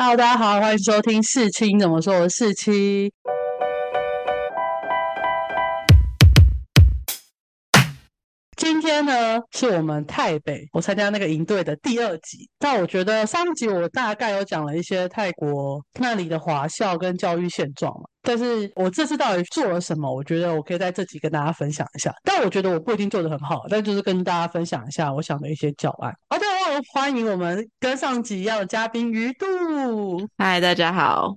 Hello，大家好，欢迎收听四清怎么说，我是四七。今天呢，是我们台北我参加那个营队的第二集。但我觉得上集我大概有讲了一些泰国那里的华校跟教育现状嘛。但是我这次到底做了什么？我觉得我可以在这集跟大家分享一下。但我觉得我不一定做的很好，但就是跟大家分享一下我想的一些教案。好的，欢迎我们跟上集一样的嘉宾鱼肚。嗨，大家好。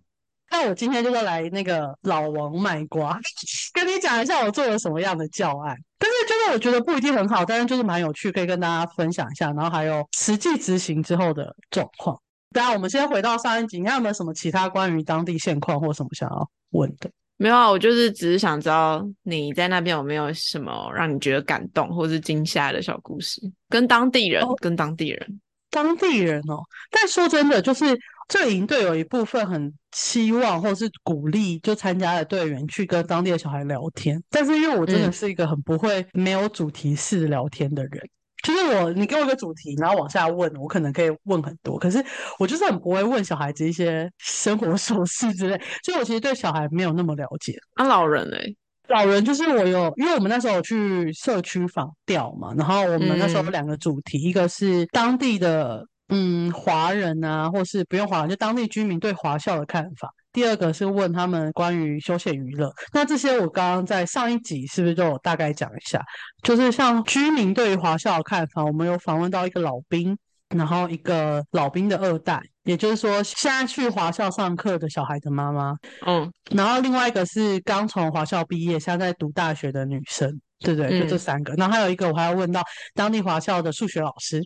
那我今天就是来那个老王卖瓜，跟你讲一下我做了什么样的教案。但是就是我觉得不一定很好，但是就是蛮有趣，可以跟大家分享一下。然后还有实际执行之后的状况。当然，我们先回到上一集，你看有没有什么其他关于当地现况或什么想要问的？没有啊，我就是只是想知道你在那边有没有什么让你觉得感动或是惊吓的小故事，跟当地人，跟当地人，当地人哦。但说真的，就是。这营队有一部分很期望或是鼓励就参加的队员去跟当地的小孩聊天，但是因为我真的是一个很不会没有主题式聊天的人，就是我你给我一个主题，然后往下问，我可能可以问很多，可是我就是很不会问小孩子一些生活 琐事之类，所以我其实对小孩没有那么了解。啊，老人欸，老人就是我有，因为我们那时候去社区访调嘛，然后我们那时候有两个主题，一个是当地的。嗯，华人啊，或是不用华人，就当地居民对华校的看法。第二个是问他们关于休闲娱乐。那这些我刚刚在上一集是不是就有大概讲一下？就是像居民对于华校的看法，我们有访问到一个老兵，然后一个老兵的二代，也就是说现在去华校上课的小孩的妈妈。嗯，然后另外一个是刚从华校毕业，现在在读大学的女生，对对？就这三个。然后还有一个我还要问到当地华校的数学老师。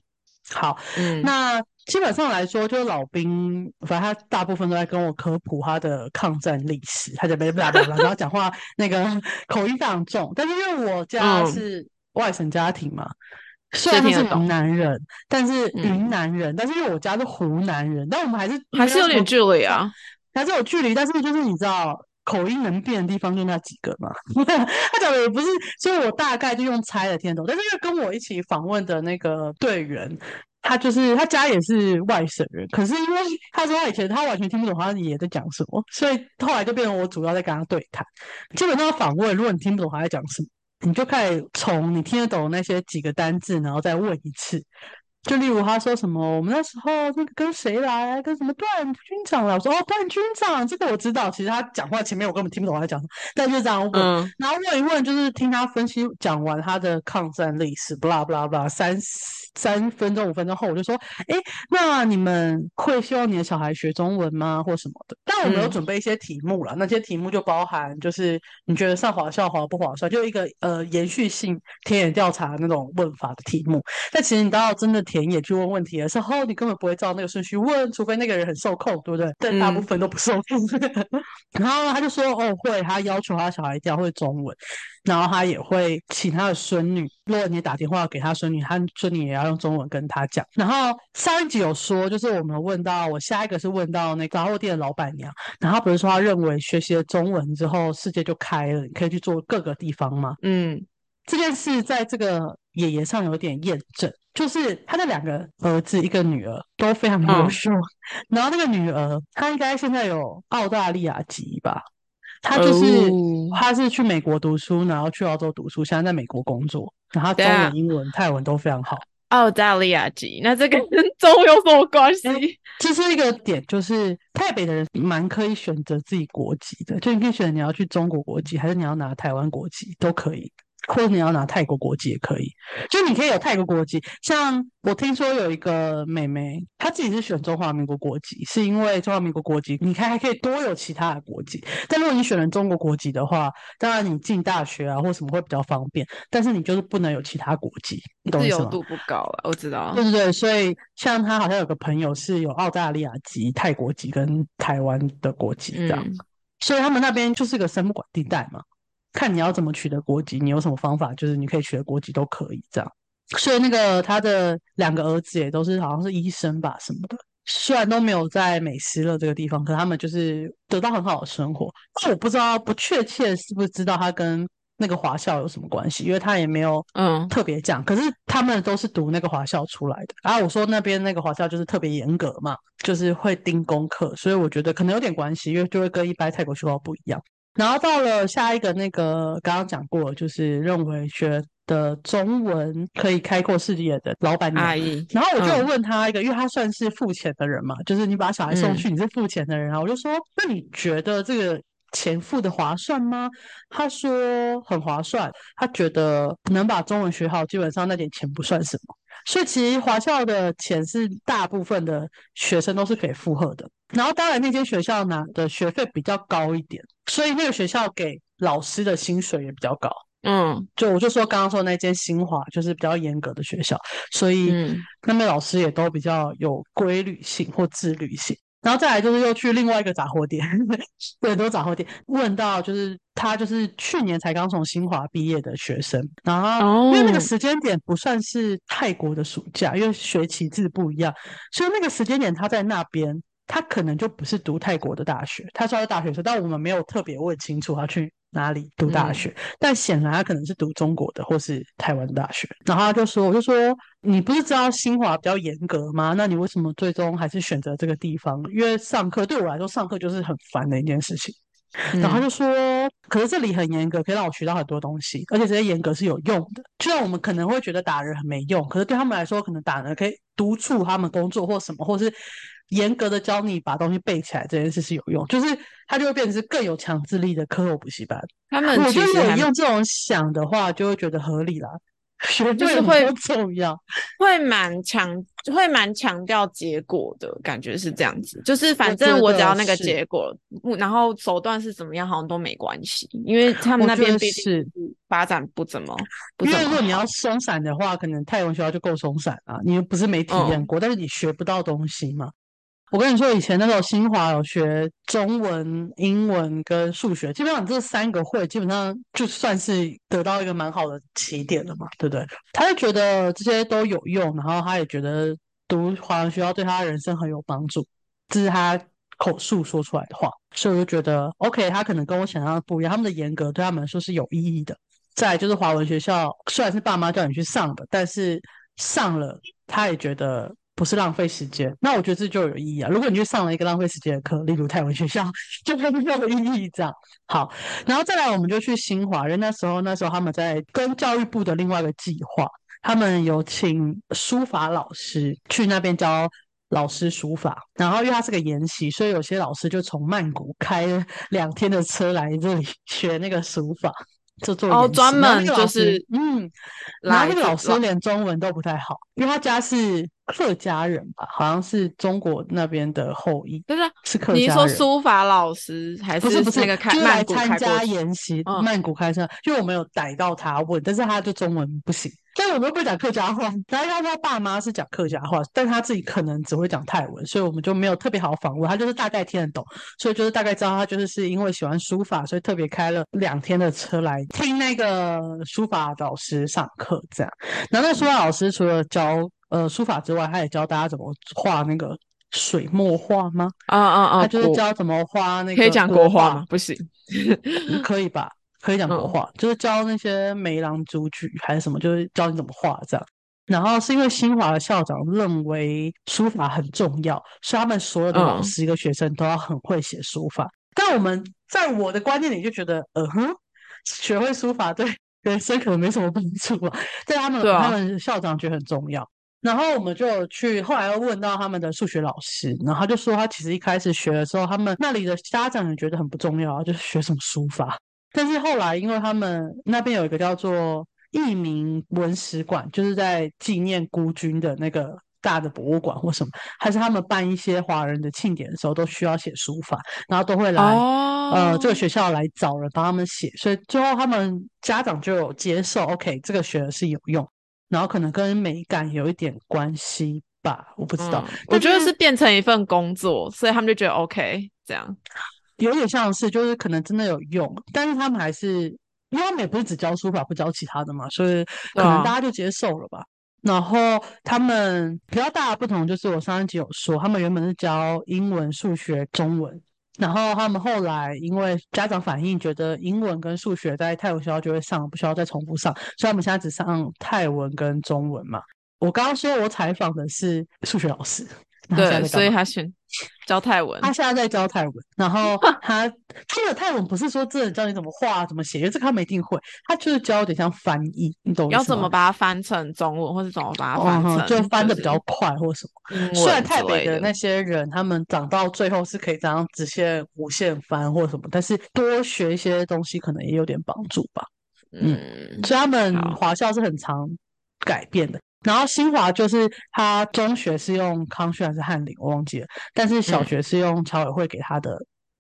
好，那基本上来说，就是老兵，反正他大部分都在跟我科普他的抗战历史，他就没不啦不啦，然后讲话那个口音非常重。但是因为我家是外省家庭嘛，虽然是云南人，但是云南人，但是因为我家是湖南人，但我们还是还是有点距离啊，还是有距离。但是就是你知道，口音能变的地方就那几个嘛。他讲的也不是，所以我大概就用猜的听懂。但是因为跟我一起访问的那个队员。他就是他家也是外省人，可是因为他说他以前他完全听不懂他爷爷在讲什么，所以后来就变成我主要在跟他对谈。基本上访问，如果你听不懂他在讲什么，你就可以从你听得懂那些几个单字，然后再问一次。就例如他说什么，我们那时候那个跟谁来，跟什么段军长来，我说哦段军长，这个我知道。其实他讲话前面我根本听不懂他在讲什么，但就这样问，然后问一问，就是听他分析讲完他的抗战历史，不啦不啦不啦，三三分钟五分钟后，我就说，哎，那你们会希望你的小孩学中文吗，或什么的？但我没有准备一些题目了，那些题目就包含就是你觉得上华校划不划算，就一个呃延续性田野调查那种问法的题目。但其实你知道真的。田野去问问题的时候，你根本不会照那个顺序问，除非那个人很受控，对不对？但大部分都不受控。然后他就说：“哦，会。”他要求他小孩一定要会中文，然后他也会请他的孙女，如果你打电话给他孙女，他孙女也要用中文跟他讲。然后上一集有说，就是我们问到我下一个是问到那个杂货店的老板娘，然后不是说他认为学习了中文之后，世界就开了，你可以去做各个地方吗？嗯，这件事在这个爷爷上有点验证。就是他的两个儿子，一个女儿都非常优秀。然后那个女儿，她应该现在有澳大利亚籍吧？她就是他是去美国读书，然后去澳洲读书，现在在美国工作。然后中文、英文、泰文都非常好。澳大利亚籍，那这个 跟中有什么关系？其实一个点，就是台北的人蛮可以选择自己国籍的，就你可以选择你要去中国国籍，还是你要拿台湾国籍都可以。或者你要拿泰国国籍也可以，就你可以有泰国国籍。像我听说有一个妹妹，她自己是选中华民国国籍，是因为中华民国国籍，你看还可以多有其他的国籍。但如果你选了中国国籍的话，当然你进大学啊或什么会比较方便，但是你就是不能有其他国籍，你懂自由度不高啊，我知道。对对对，所以像她好像有个朋友是有澳大利亚籍、泰国籍跟台湾的国籍这样，所以他们那边就是个三不管地带嘛。看你要怎么取得国籍，你有什么方法？就是你可以取得国籍都可以这样。所以那个他的两个儿子也都是好像是医生吧什么的，虽然都没有在美斯乐这个地方，可他们就是得到很好的生活。但我不知道不确切是不是知道他跟那个华校有什么关系，因为他也没有嗯特别讲。可是他们都是读那个华校出来的，然后我说那边那个华校就是特别严格嘛，就是会盯功课，所以我觉得可能有点关系，因为就会跟一般泰国学校不一样。然后到了下一个那个刚刚讲过，就是认为学的中文可以开阔视野的老板娘阿姨，然后我就问他一个，因为他算是付钱的人嘛，就是你把小孩送嗯去，你是付钱的人啊。我就说，那你觉得这个钱付的划算吗？他说很划算，他觉得能把中文学好，基本上那点钱不算什么。所以其实华校的钱是大部分的学生都是可以负荷的。然后当然那间学校拿的学费比较高一点，所以那个学校给老师的薪水也比较高。嗯就我就说刚刚说那间新华就是比较严格的学校，所以嗯那边老师也都比较有规律性或自律性。然后再来就是又去另外一个杂货店，对，都是杂货店。问到就是他就是去年才刚从新华毕业的学生，然后因为那个哦时间点不算是泰国的暑假，因为学期制不一样，所以那个时间点他在那边，他可能就不是读泰国的大学，他说他是大学生，但我们没有特别问清楚他去哪里读大嗯学，但显然他可能是读中国的或是台湾大学。然后他就说，我就说你不是知道新华比较严格吗？那你为什么最终还是选择这个地方？因为上课对我来说，上课就是很烦的一件事情。然后就说，可是这里很严格，可以让我学到很多东西，而且这些严格是有用的。就像我们可能会觉得打人很没用，可是对他们来说，可能打人可以督促他们工作或什么，或是严格的教你把东西背起来，这件事是有用。就是它就会变成是更有强制力的课后补习班。他们我觉得如果其实还用这种想的话，就会觉得合理啦。学就是会重要，会蛮强，会蛮强调结果的感觉是这样子，就是反正我只要那个结果，然后手段是怎么样好像都没关系，因为他们那边毕竟是发展不怎么不怎么因为如果你要松散的话，可能泰文学校就够松散啊。你又不是没体验嗯过，但是你学不到东西嘛。我跟你说，以前那时候新华有学中文、英文跟数学，基本上这三个会，基本上就算是得到一个蛮好的起点了嘛，对不对？他就觉得这些都有用，然后他也觉得读华文学校对他人生很有帮助，这是他口述说出来的话，所以我就觉得 OK，他可能跟我想象的不一样，他们的严格对他们来说是有意义的。再就是华文学校，虽然是爸妈叫你去上的，但是上了他也觉得不是浪费时间。那我觉得这就有意义啊！如果你去上了一个浪费时间的课，例如泰文学校，就会没有意义。这样好，然后再来我们就去新华，因为那时候那时候他们在跟教育部的另外一个计划，他们有请书法老师去那边教。老师书法，然后因为他是个研习，所以有些老师就从曼谷开两天的车来这里学那个书法，就做哦专门就是嗯，然后那个老师连中文都不太好，因为他家是客家人吧，好像是中国那边的后裔，就是是客你是说家人。书法老师还不是不是，那个开参加？研习，嗯曼谷开车，因为我们有逮到他问，但是他就中文不行，但是我们又不会讲客家话，然后他他爸妈是讲客家话，但他自己可能只会讲泰文，所以我们就没有特别好访问，他就是大概听得懂，所以就是大概知道他就是是因为喜欢书法，所以特别开了两天的车来听那个书法老师上课这样。然后那书法老师除了教呃书法之外，他也教大家怎么画那个水墨画吗？啊啊啊！他就是教怎么画那个可以讲国画吗？不行。嗯可以吧？可以讲国嗯画，就是教那些梅郎竹菊还是什么，就是教你怎么画这样。然后是因为新华的校长认为书法很重要，所以他们所有的老师一个学生都要很会写书法。但我们在我的观念里就觉得，呃哼，学会书法对人生可能没什么帮助啊。但他们、啊他们校长觉得很重要。然后我们就去，后来又问到他们的数学老师，然后他就说他其实一开始学的时候，他们那里的家长也觉得很不重要啊，就是学什么书法。但是后来，因为他们那边有一个叫做义民文史馆，就是在纪念孤军的那个大的博物馆或什么，还是他们办一些华人的庆典的时候，都需要写书法，然后都会来、哦，呃这个学校来找人帮他们写，所以最后他们家长就有接受，OK，这个学的是有用，然后可能跟美感有一点关系吧，我不知道。嗯我觉得是变成一份工作，所以他们就觉得 OK 这样。有点像是，就是可能真的有用，但是他们还是，因为他们也不是只教书法不教其他的嘛，所以可能大家就接受了吧。然后他们比较大的不同就是，我上一集有说，他们原本是教英文、数学、中文，然后他们后来因为家长反映，觉得英文跟数学在泰国学校就会上，不需要再重复上，所以他们现在只上泰文跟中文嘛。我刚刚说我采访的是数学老师，对，所以他选教泰文。他现在在教泰文，然后 他他的泰文不是说真的教你怎么画、怎么写，因为这个他们一定会，他就是教有点像翻译，你懂要怎么把它翻成中文，或者怎么把它翻成，就翻的比较快或什么。虽然泰北的那些人，他们长到最后是可以这样直线、无限翻或什么，但是多学一些东西可能也有点帮助吧。嗯，所以他们华校是很常改变的。然后新华就是他中学是用康轩还是翰林，我忘记了。但是小学是用侨委会给他的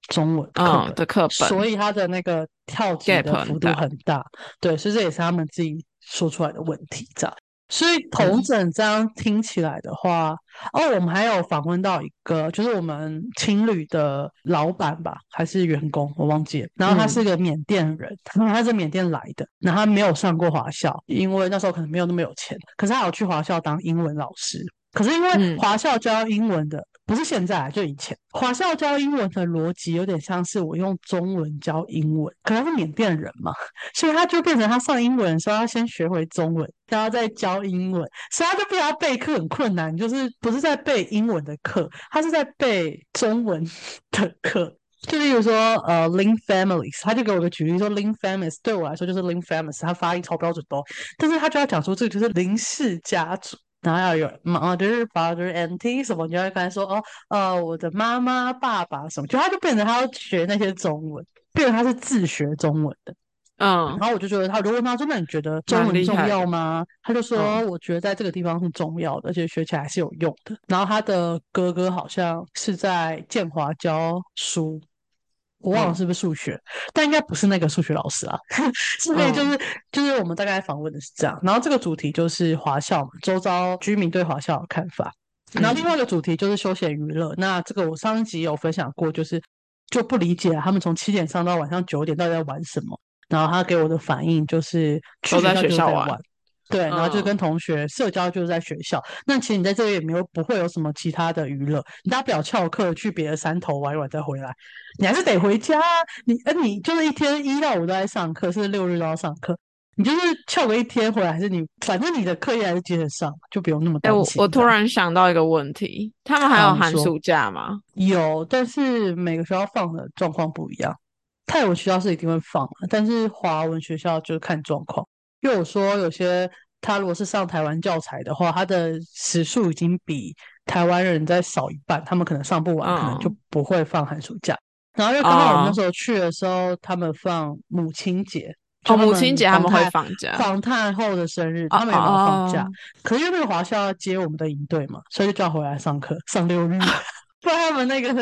中文课的课本，所以他的那个跳级的幅度很大。对，所以这也是他们自己说出来的问题，这样。所以同整这样听起来的话，哦，我们还有访问到一个，就是我们青旅的老板吧，还是员工，我忘记了。然后他是个缅甸人，他是缅甸来的，然后他没有上过华校，因为那时候可能没有那么有钱。可是他有去华校当英文老师，可是因为华校教英文的。不是现在，就以前华校教英文的逻辑有点像是我用中文教英文，可能是缅甸人嘛，所以他就变成他上英文的时候要先学会中文，然后再教英文，所以他就变成备课很困难，就是不是在背英文的课，他是在背中文的课。就例如说，呃，Lin Families，他就给我个举例说，Lin Families 对我来说就是 Lin Families，他发音超标准的，但是他就要讲出这个就是林氏家族。然后要有 mother, father, auntie 什么，你就会发现说哦，呃，我的妈妈、爸爸什么，就他就变成他要学那些中文，变成他是自学中文的。嗯，然后我就觉得他，如果他说：“那你觉得中文重要吗？”他就说：“我觉得在这个地方是重要的，而且学起来是有用的。”然后他的哥哥好像是在建华教书。我忘了是不是数学，但应该不是那个数学老师啊。所以就是就是我们大概访问的是这样。然后这个主题就是华校嘛，周遭居民对华校的看法。然后另外一个主题就是休闲娱乐。那这个我上一集有分享过，就是就不理解他们从七点上到晚上九点到底在玩什么。然后他给我的反应就是都在学校玩。对，然后就跟同学社交就是在学校。那其实你在这里也没有不会有什么其他的娱乐，你大不了翘课去别的山头玩一玩再回来，你还是得回家。你呃，你就是一天一到五都在上课，是六日都要上课，你就是翘个一天回来，还是你反正你的课业还是接着上，就不用那么担心。我我突然想到一个问题，他们还有寒暑假吗？有，但是每个学校放的状况不一样。泰文学校是一定会放，但是华文学校就是看状况。又有说，有些他如果是上台湾教材的话，他的时数已经比台湾人再少一半，他们可能上不完，可能就不会放寒暑假。然后又刚好我们那时候去的时候，他们放母亲节，哦，母亲节他们会放假，访太后的生日他们也会放假。可是因为华校要接我们的营队嘛，所以就叫回来上课，上六日，不然他们那个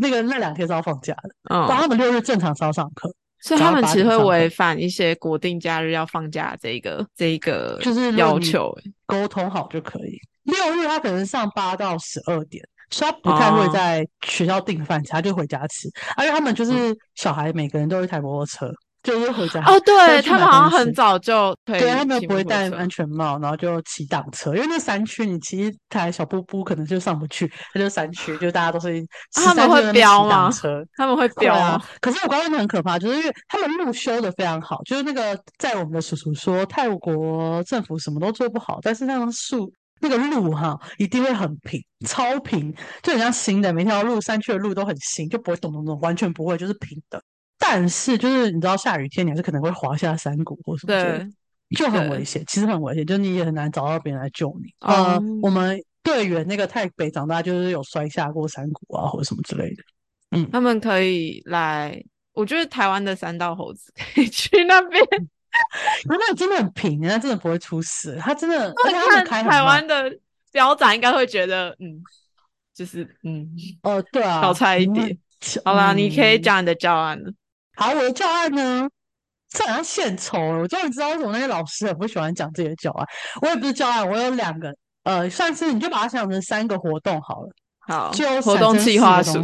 那个那两天是要放假的，不然他们六日正常是要上课。所以他们其实会违反一些国定假日要放假这个这一个就是要求，沟通好就可以。六日他可能上八到十二点，所以他不太会在学校订饭吃，他就回家吃。而且他们就是小孩，每个人都有一台摩托车。就是回家哦，对他们好像很早就对他们不会戴安全帽，然后就骑挡车，因为那山区你骑一台小布布可能就上不去，它就山区，就大家都是他们会飙吗？他们会飙啊！可是我刚刚很可怕，就是因为他们路修的非常好，就是那个在我们的叔叔说泰国政府什么都做不好，但是那个树那个路哈一定会很平，超平，就很像新的，每条路山区的路都很新，就不会咚咚咚，完全不会，就是平的。但是就是你知道下雨天你还是可能会滑下山谷或什么的，就很危险，其实很危险，就你也很难找到别人来救你。呃，我们队员那个太北长大就是有摔下过山谷啊或者什么之类的。嗯，他们可以来，我觉得台湾的三道猴子可以去那边，那 那真的很平，那真的不会出事。他真的，看台湾的标展应该会觉得，嗯，就是嗯，哦，对啊，少差一点。好啦，你可以讲你的教案了。好，我的教案呢，这好像献丑了。我终于知道为什么那些老师很不喜欢讲自己的教案。我也不是教案，我有两个，呃，算是你就把它想成三个活动好了。好，就活动计划书。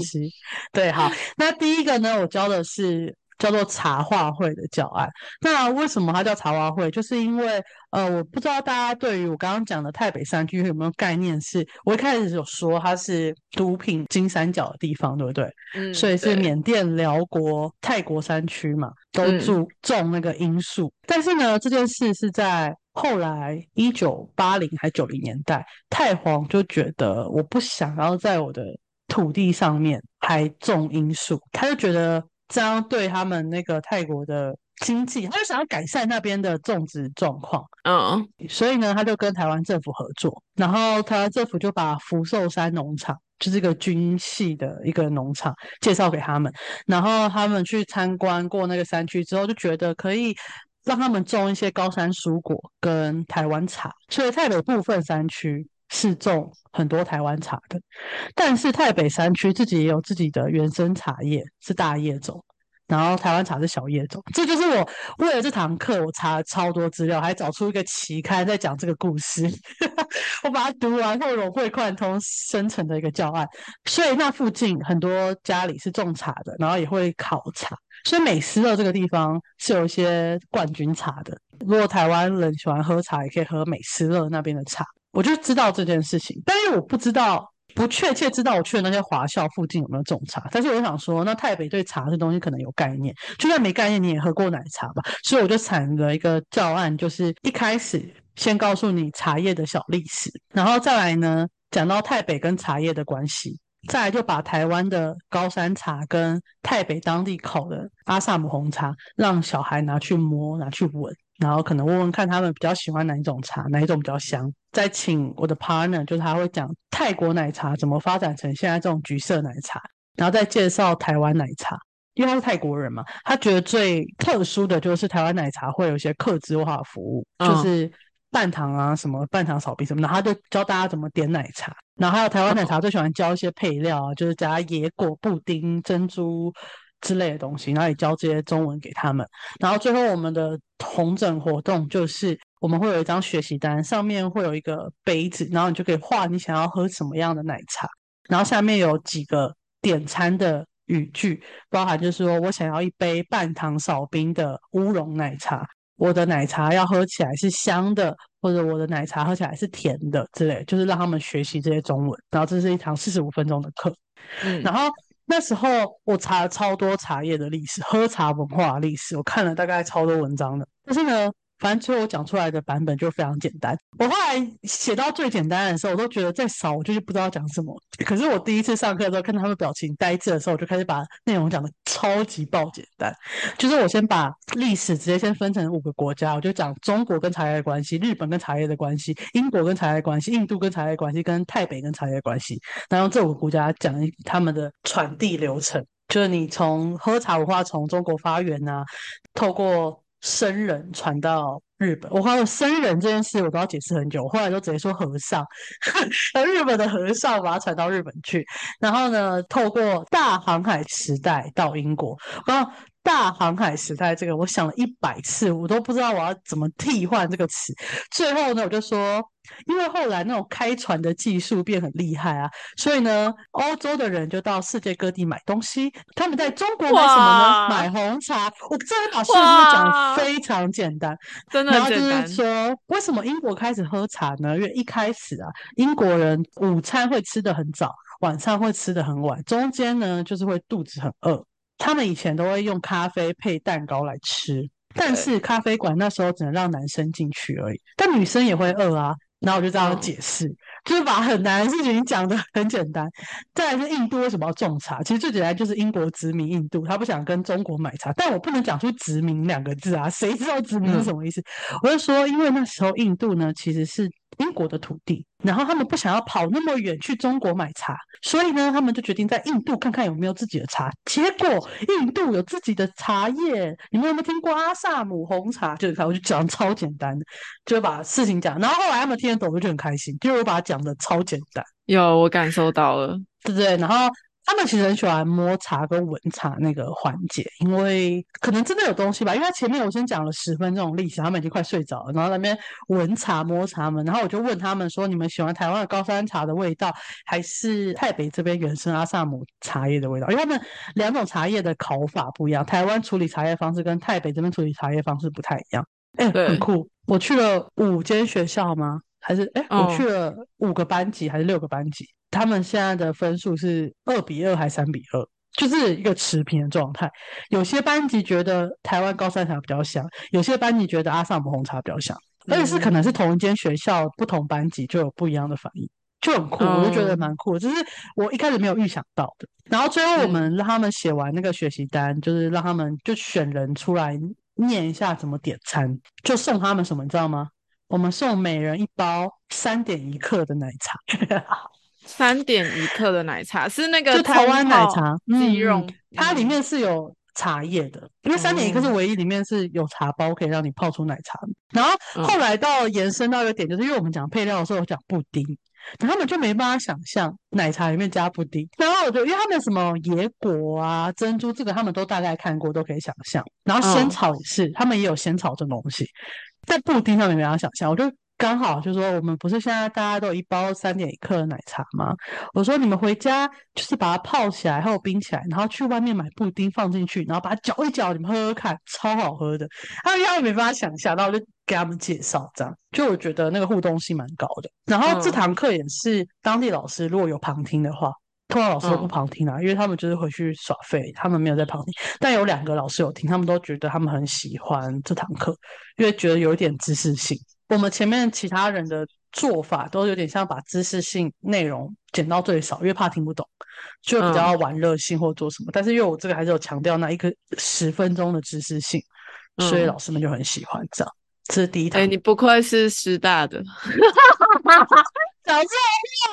对，好，那第一个呢，我教的是叫做茶话会的教案。那为什么它叫茶话会？就是因为呃，我不知道大家对于我刚刚讲的太北山区有没有概念？是我一开始有说它是毒品金三角的地方，对不对？嗯，所以是对缅甸、辽国、泰国山区嘛，都嗯注种那个罂粟。但是呢，这件事是在后来一九八零还九零年代，太皇就觉得我不想要在我的土地上面还种罂粟，他就觉得这样对他们那个泰国的经济，他就想要改善那边的种植状况。嗯所以呢，他就跟台湾政府合作，然后台湾政府就把福寿山农场，就是一个军系的一个农场，介绍给他们，然后他们去参观过那个山区之后，就觉得可以让他们种一些高山蔬果跟台湾茶，所以台北部分山区是种很多台湾茶的，但是太北山区自己也有自己的原生茶叶，是大叶种。然后台湾茶是小叶种，这就是我为了这堂课，我查了超多资料，还找出一个期刊在讲这个故事。我把它读完后融会贯通生成的一个教案。所以那附近很多家里是种茶的，然后也会烤茶。所以美斯乐这个地方是有一些冠军茶的。如果台湾人喜欢喝茶，也可以喝美斯乐那边的茶。我就知道这件事情，但是我不知道。不确切知道我去的那些华校附近有没有种茶，但是我想说，那台北对茶这东西可能有概念，就算没概念，你也喝过奶茶吧？所以我就产了一个教案，就是一开始先告诉你茶叶的小历史，然后再来呢讲到台北跟茶叶的关系，再来就把台湾的高山茶跟台北当地烤的阿萨姆红茶，让小孩拿去摸、拿去闻，然后可能问问看他们比较喜欢哪一种茶，哪一种比较香。再请我的 partner，就是他会讲泰国奶茶怎么发展成现在这种橘色奶茶，然后再介绍台湾奶茶。因为他是泰国人嘛，他觉得最特殊的就是台湾奶茶会有一些客制化的服务，嗯就是半糖啊什么半糖少冰什么的，他就教大家怎么点奶茶。然后还有台湾奶茶最喜欢教一些配料啊，就是加野果、布丁、珍珠之类的东西，然后也教这些中文给他们。然后最后我们的同整活动就是我们会有一张学习单，上面会有一个杯子，然后你就可以画你想要喝什么样的奶茶，然后下面有几个点餐的语句，包含就是说我想要一杯半糖少冰的乌龙奶茶，我的奶茶要喝起来是香的，或者我的奶茶喝起来是甜的之类，就是让他们学习这些中文。然后这是一堂四十五分钟的课，嗯然后那时候我查了超多茶叶的历史，喝茶文化的历史，我看了大概超多文章的。但是呢，反正最后我讲出来的版本就非常简单。我后来写到最简单的时候，我都觉得再少我就是不知道讲什么。可是我第一次上课的时候，看到他们表情呆滞的时候，我就开始把内容讲的超级爆简单。就是我先把历史直接先分成五个国家，我就讲中国跟茶叶的关系，日本跟茶叶的关系，英国跟茶叶的关系，印度跟茶叶的关系，跟泰北跟茶叶的关系。然后用这五个国家讲他们的传递流程，就是你从喝茶文化从中国发源呐、透过僧人传到日本。我还有僧人这件事，我都要解释很久，我后来就直接说和尚，然后日本的和尚把它传到日本去，然后呢，透过大航海时代到英国，然后。大航海时代这个，我想了一百次，我都不知道我要怎么替换这个词。最后呢，我就说，因为后来那种开船的技术变很厉害啊，所以呢，欧洲的人就到世界各地买东西。他们在中国买什么呢？买红茶。我真的把事情讲非常简单。真的然后就是。说，为什么英国开始喝茶呢？因为一开始啊，英国人午餐会吃得很早，晚上会吃得很晚，中间呢就是会肚子很饿。他们以前都会用咖啡配蛋糕来吃，但是咖啡馆那时候只能让男生进去而已，但女生也会饿啊。然后我就这样嗯解释，就是把很难的事情讲的很简单。再来是印度为什么要种茶？其实最简单就是英国殖民印度，他不想跟中国买茶，但我不能讲出殖民两个字啊，谁知道殖民是嗯什么意思？我就说，因为那时候印度呢其实是英国的土地，然后他们不想要跑那么远去中国买茶，所以呢，他们就决定在印度看看有没有自己的茶。结果印度有自己的茶叶，你们有没有听过阿萨姆红茶？就是看，我就讲超简单的，就把事情讲。然后后来他们听得懂，我就很开心，就是我把它讲的超简单。有，我感受到了。对不对？然后他们其实很喜欢摸茶跟闻茶那个环节，因为可能真的有东西吧。因为他前面我先讲了十分钟历史，他们已经快睡着了，然后那边闻茶摸茶们，然后我就问他们说：你们喜欢台湾的高山茶的味道，还是台北这边原生阿萨姆茶叶的味道？因为他们两种茶叶的烤法不一样，台湾处理茶叶方式跟台北这边处理茶叶方式不太一样。哎，很酷！我去了五间学校吗？还是哎，我去了五个班级还是六个班级？他们现在的分数是二比二还是三比二？就是一个持平的状态。有些班级觉得台湾高山茶比较香，有些班级觉得阿萨姆红茶比较香，而且是可能是同一间学校不同班级就有不一样的反应，就很酷。我就觉得蛮酷，这是我一开始没有预想到的。然后最后我们让他们写完那个学习单，就是让他们就选人出来念一下怎么点餐，就送他们什么，你知道吗？我们送每人一包三点一克的奶茶。三点一克的奶茶是那个台湾奶茶鸡肉，它里面是有茶叶的，因为三点一克是唯一里面是有茶包可以让你泡出奶茶。然后后来到延伸到一个点，就是因为我们讲配料的时候有讲布丁，他们就没办法想象奶茶里面加布丁。然后我就因为他们什么野果啊、珍珠这个他们都大概看过，都可以想象。然后仙草也是，他们也有仙草这种东西，在布丁上面没办法想象。我就。刚好就说我们不是现在大家都一包三点一克的奶茶吗？我说你们回家就是把它泡起来，还有冰起来，然后去外面买布丁放进去，然后把它搅一搅，你们喝喝看，超好喝的。他们压根没办法想象，然后我就给他们介绍，这样就我觉得那个互动性蛮高的。然后这堂课也是当地老师如果有旁听的话，通常老师都不旁听啊，因为他们就是回去耍废，他们没有在旁听。但有两个老师有听，他们都觉得他们很喜欢这堂课，因为觉得有一点知识性。我们前面其他人的做法都有点像把知识性内容减到最少，因为怕听不懂，就比较玩乐性或做什么。但是因为我这个还是有强调那一个十分钟的知识性，所以老师们就很喜欢这样。这是第一堂。哎，你不愧是师大的，早知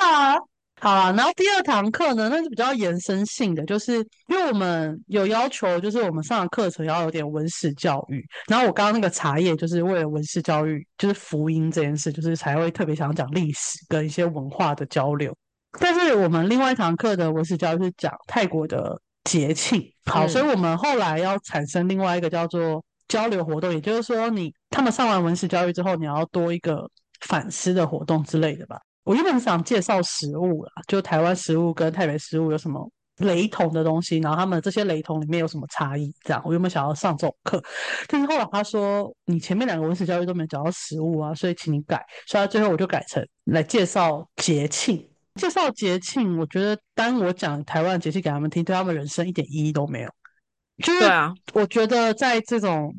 道好啊，然后第二堂课呢，那是比较延伸性的，就是因为我们有要求，就是我们上的课程要有点文史教育。然后我刚刚那个茶叶，就是为了文史教育，就是福音这件事，就是才会特别想讲历史跟一些文化的交流。但是我们另外一堂课的文史教育是讲泰国的节庆，好，所以我们后来要产生另外一个叫做交流活动，也就是说，你他们上完文史教育之后，你要多一个反思的活动之类的吧。我原本想介绍食物啦，就台湾食物跟台北食物有什么雷同的东西，然后他们这些雷同里面有什么差异？这样，我原本想要上这种课，但是后来他说你前面两个文史教育都没讲到食物啊，所以请你改，所以最后我就改成来介绍节庆。介绍节庆，我觉得当我讲台湾节庆给他们听，对他们人生一点意义都没有。就是啊，我觉得在这种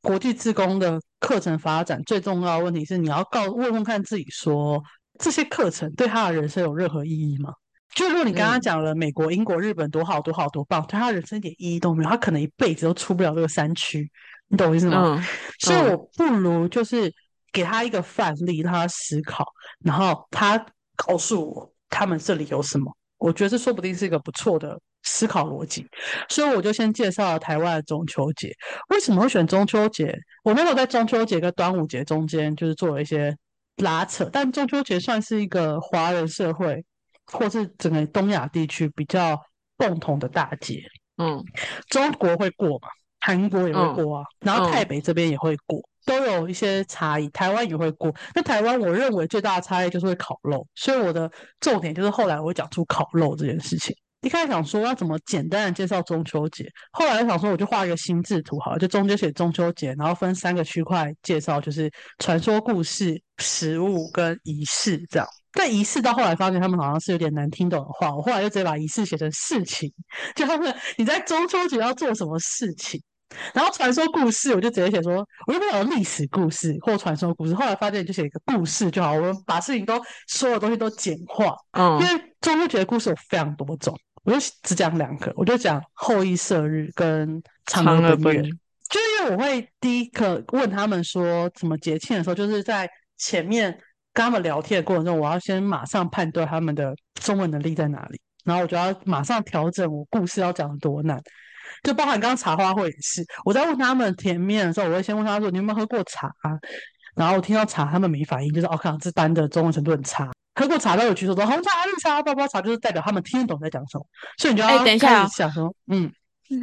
国际自工的课程发展，最重要的问题是你要告问问看自己说。这些课程对他的人生有任何意义吗？就如果你刚刚讲了美国、英国、日本多好多好多棒，对他人生一点意义都没有，他可能一辈子都出不了这个山区，你懂我意思吗？所以我不如就是给他一个范例，让他思考，然后他告诉我他们这里有什么。我觉得这说不定是一个不错的思考逻辑。所以我就先介绍了台湾的中秋节。为什么会选中秋节？我那时候在中秋节跟端午节中间，就是做了一些。拉扯，但中秋节算是一个华人社会，或是整个东亚地区比较共同的大节。嗯，中国会过嘛？韩国也会过啊，然后台北这边也会过，都有一些差异。台湾也会过，那台湾我认为最大的差异就是会烤肉，所以我的重点就是后来我会讲出烤肉这件事情。一开始想说要怎么简单的介绍中秋节，后来想说我就画一个心智图，好了，就中间写中秋节，然后分三个区块介绍，就是传说故事、食物跟仪式这样。但仪式到后来发现他们好像是有点难听懂的话，我后来就直接把仪式写成事情，就他们你在中秋节要做什么事情。然后传说故事我就直接写说，我就没有历史故事或传说故事。后来发现就写一个故事就好，我们把事情都所有东西都简化，嗯，因为中秋节的故事有非常多种。我就只讲两个，我就讲后羿射日跟嫦娥奔月。就是因为我会第一个问他们说什么节庆的时候，就是在前面跟他们聊天的过程中，我要先马上判断他们的中文能力在哪里，然后我就要马上调整我故事要讲的多难。就包含刚刚茶花会也是，我在问他们前面的时候，我会先问他说：“你有没有喝过茶？”啊然后我听到茶，他们没反应，就是哦，可能这单的中文程度很差。喝过茶都有举手说红茶、绿茶、包包茶，就是代表他们听得懂在讲什么，所以你就哎要开等一下想说，嗯，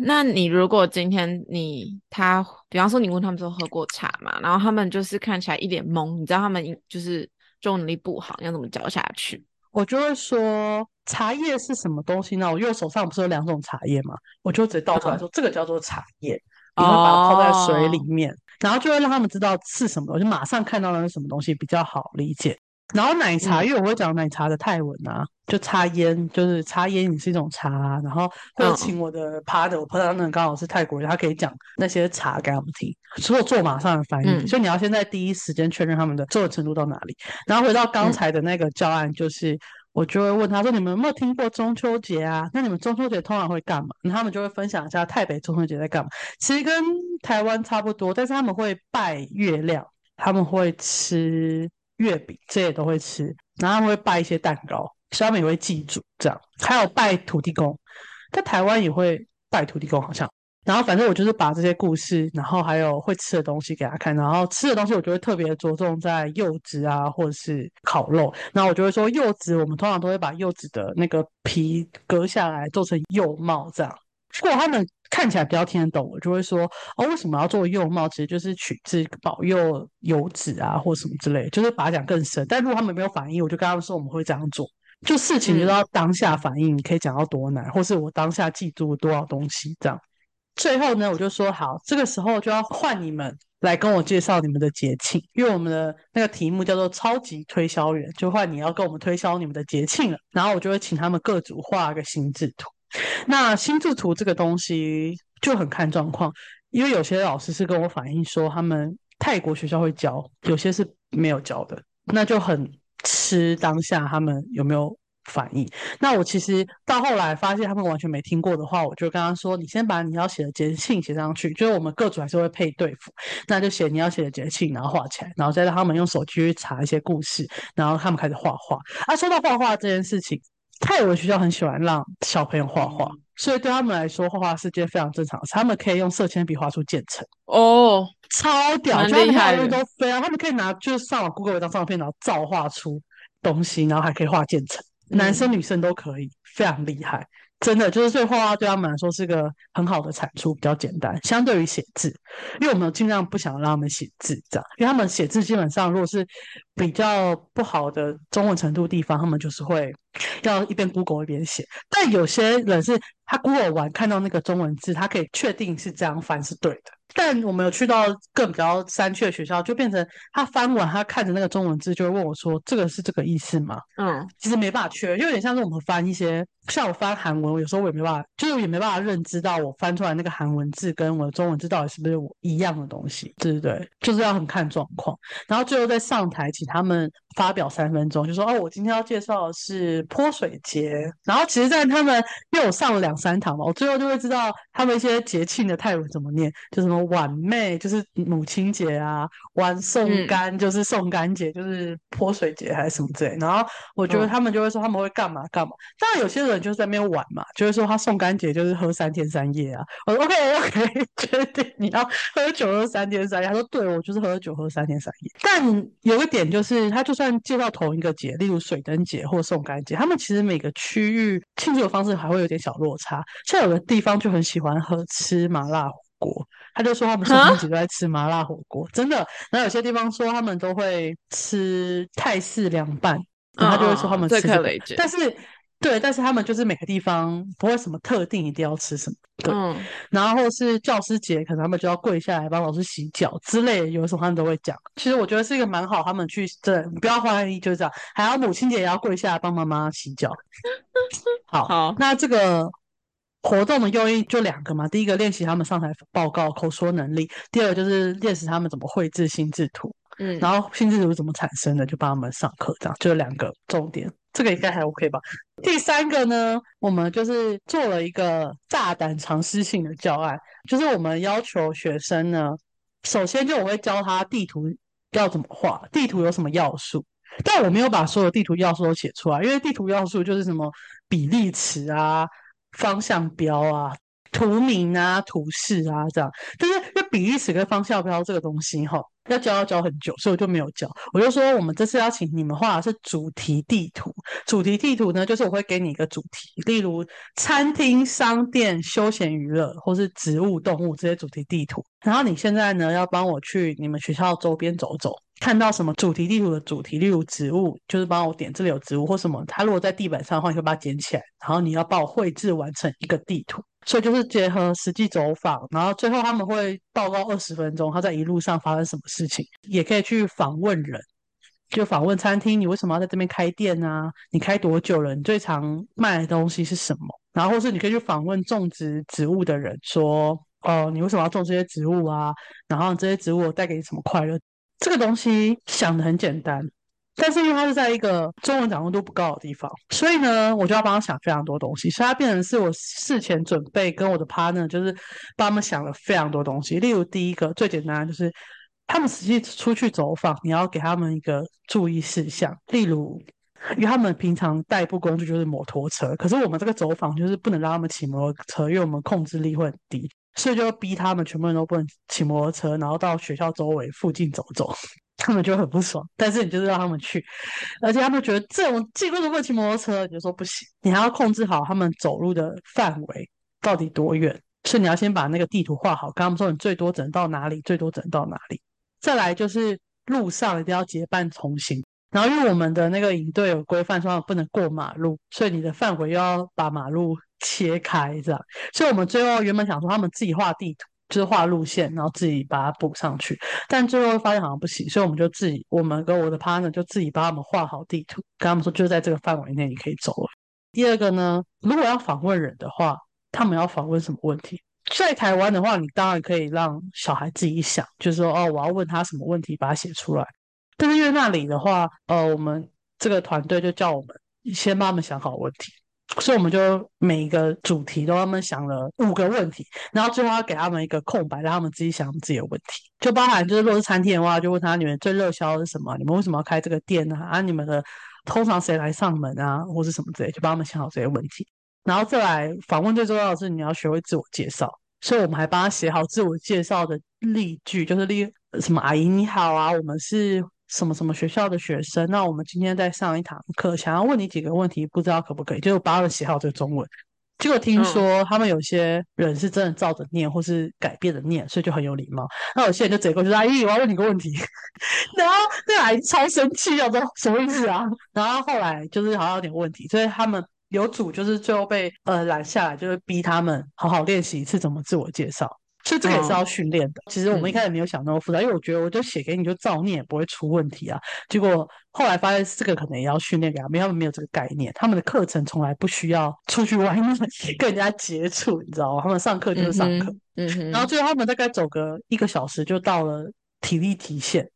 那你如果今天你他，比方说你问他们说喝过茶嘛，然后他们就是看起来一脸懵，你知道他们就是中文能力不好，你要怎么教下去？我就会说茶叶是什么东西呢？我因为手上不是有两种茶叶嘛，我就直接倒出来说、这个叫做茶叶，你会把它泡在水里面，然后就会让他们知道是什么，我就马上看到那是什么东西比较好理解。然后奶茶，嗯因为我会讲奶茶的泰文啊，就插烟，就是插烟也是一种茶啊。然后会嗯请我的 partner，我 partner 刚好是泰国人，他可以讲那些茶给他们听，所以我做马上的翻译。嗯所以你要先在第一时间确认他们的做的程度到哪里。然后回到刚嗯才的那个教案，就是我就会问他说：“你们有没有听过中秋节啊？那你们中秋节通常会干嘛？”他们就会分享一下台北中秋节在干嘛。其实跟台湾差不多，但是他们会拜月亮，他们会吃月饼，这些都会吃，然后他们会拜一些蛋糕，所以他们也会祭祖这样，还有拜土地公，在台湾也会拜土地公，好像。然后反正我就是把这些故事，然后还有会吃的东西给他看，然后吃的东西我就会特别着重在柚子啊，或者是烤肉。然后我就会说柚子，我们通常都会把柚子的那个皮割下来做成柚帽这样。如果他们看起来比较听得懂，我就会说哦，为什么要做幼帽？其实就是取自保佑油脂啊，或什么之类，就是把它讲更深。但如果他们没有反应，我就跟他们说我们会这样做。就事情就是嗯要当下反应，你可以讲到多难，或是我当下记住多少东西这样。最后呢，我就说好，这个时候就要换你们来跟我介绍你们的节庆，因为我们的那个题目叫做超级推销员，就换你要跟我们推销你们的节庆了。然后我就会请他们各组画一个心智图。那心智图这个东西就很看状况，因为有些老师是跟我反映说，他们泰国学校会教，有些是没有教的，那就很吃当下他们有没有反应。那我其实到后来发现他们完全没听过的话，我就跟他说：“你先把你要写的节庆写上去，就是我们各组还是会配对付，那就写你要写的节庆，然后画起来，然后再让他们用手机去查一些故事，然后他们开始画画。啊，说到画画这件事情，泰文学校很喜欢让小朋友画画，所以对他们来说，画画是件非常正常的事，他们可以用色铅笔画出渐层。哦，超屌，蛮就他们都非常，他们可以拿就是上网 Google 一张照片，然后照画出东西，然后还可以画渐层，男生嗯女生都可以，非常厉害。真的就是，所以画画对他们来说是个很好的产出，比较简单，相对于写字，因为我们尽量不想让他们写字，这样，因为他们写字基本上如果是比较不好的中文程度地方，他们就是会要一边 Google 一边写。但有些人是他 Google 完看到那个中文字，他可以确定是这样翻是对的。但我们有去到更比较山区的学校，就变成他翻完，他看着那个中文字，就会问我说：“这个是这个意思吗？”嗯其实没办法确认，就有点像是我们翻一些，像我翻韩文，我有时候我也没办法，就是也没办法认知到我翻出来那个韩文字跟我的中文字到底是不是我一样的东西，对对对？就是要很看状况。然后最后在上台，他们发表三分钟，就说：“哦，我今天要介绍的是泼水节。”然后其实，在他们因为我上了两三堂嘛，我最后就会知道他们一些节庆的泰文怎么念，就什么晚妹就是母亲节啊，晚送嗯干就是送干节，就是泼水节还是什么之类。然后我觉得嗯他们就会说他们会干嘛干嘛。当然有些人就是在那边玩嘛，就会说他送干节就是喝三天三夜啊。我说 OK OK，确定你要喝酒喝三天三夜？他说对，我就是喝酒喝三天三夜。但有一点就是，他就算介绍同一个节，例如水灯节或送干节，他们其实每个区域庆祝的方式还会有点小落差。像有的地方就很喜欢喝吃麻辣火锅，他就说他们圣诞节都在吃麻辣火锅，真的。然后有些地方说他们都会吃泰式凉拌，然后他就会说他们这吃但是对，但是他们就是每个地方不会什么特定一定要吃什么，对。嗯然后是教师节，可能他们就要跪下来帮老师洗脚之类的，有的时候他们都会讲。其实我觉得是一个蛮好，他们去对，你不要怀疑，就是这样。还要母亲节也要跪下来帮妈妈洗脚。好，好那这个活动的用意就两个嘛，第一个练习他们上台报告口说能力，第二个就是练习他们怎么绘制心智图。嗯，然后心智图怎么产生的，就帮他们上课，这样就是两个重点。这个应该还 OK 吧？第三个呢，我们就是做了一个大胆尝试性的教案，就是我们要求学生呢，首先就我会教他地图要怎么画，地图有什么要素，但我没有把所有地图要素都写出来，因为地图要素就是什么比例尺啊、方向标啊、图名啊、图示啊这样。但是因为比例尺跟方向标这个东西哈，要教要教很久，所以我就没有教。我就说我们这次要请你们画的是主题地图。主题地图呢，就是我会给你一个主题，例如餐厅、商店、休闲娱乐，或是植物、动物这些主题地图。然后你现在呢，要帮我去你们学校周边走走，看到什么主题地图的主题，例如植物，就是帮我点这里有植物或什么。它如果在地板上的话，你就把它捡起来，然后你要帮我绘制完成一个地图。所以就是结合实际走访，然后最后他们会报告二十分钟，他在一路上发生什么事情，也可以去访问人，就访问餐厅，你为什么要在这边开店啊？你开多久了？你最常卖的东西是什么？然后或是你可以去访问种植植物的人，说哦，你为什么要种这些植物啊？然后这些植物带给你什么快乐？这个东西想的很简单。但是因为它是在一个中文掌握度不高的地方，所以呢，我就要帮他想非常多东西，所以它变成是我事前准备跟我的 partner 就是帮他们想了非常多东西。例如第一个最简单就是，他们实际出去走访，你要给他们一个注意事项，例如，因为他们平常代步工具就是摩托车，可是我们这个走访就是不能让他们骑摩托车，因为我们控制力会很低，所以就逼他们全部人都不能骑摩托车，然后到学校周围附近走走。他们就很不爽，但是你就是让他们去，而且他们觉得这种既不能骑摩托车，你就说不行，你还要控制好他们走路的范围到底多远，所以你要先把那个地图画好，跟他们说你最多只能到哪里，最多只能到哪里。再来就是路上一定要结伴同行，然后因为我们的那个营队有规范说不能过马路，所以你的范围又要把马路切开，这样。所以我们最后原本想说他们自己画地图。就是画路线，然后自己把它补上去，但最后发现好像不行，所以我们就自己，我们跟我的 partner 就自己帮他们画好地图，跟他们说就在这个范围内你可以走了。第二个呢，如果要访问人的话，他们要访问什么问题？在台湾的话，你当然可以让小孩自己想，就是说哦，我要问他什么问题，把它写出来。但是因为那里的话，呃，我们这个团队就叫我们先帮他们想好问题。所以我们就每一个主题都他们想了五个问题，然后最后要给他们一个空白，让他们自己想自己的问题。就包含就是，如果是餐厅的话，就问他你们最热销是什么？你们为什么要开这个店呢？啊，你们的通常谁来上门啊，或是什么之类，就帮他们想好这些问题。然后再来访问最重要的是你要学会自我介绍，所以我们还帮他写好自我介绍的例句，就是例什么阿姨你好啊，我们是。什么什么学校的学生？那我们今天在上一堂课，想要问你几个问题，不知道可不可以？就帮他们写好这个中文。结果听说他们有些人是真的照着念，或是改变的念，所以就很有礼貌。那有些人就直过去说：“阿姨，我要问你个问题。”然后那阿姨超生气，我说：“什么意思啊？”然后后来就是好像有点问题，所以他们有组就是最后被呃拦下来，就是逼他们好好练习一次怎么自我介绍。所以这个也是要训练的。其实我们一开始没有想那么复杂，因为我觉得我就写给你就照念也不会出问题啊。结果后来发现这个可能也要训练给他们，他们没有这个概念。他们的课程从来不需要出去外面 跟人家接触，你知道吗？他们上课就是上课，嗯然后最后他们大概走个一个小时就到了体力极限。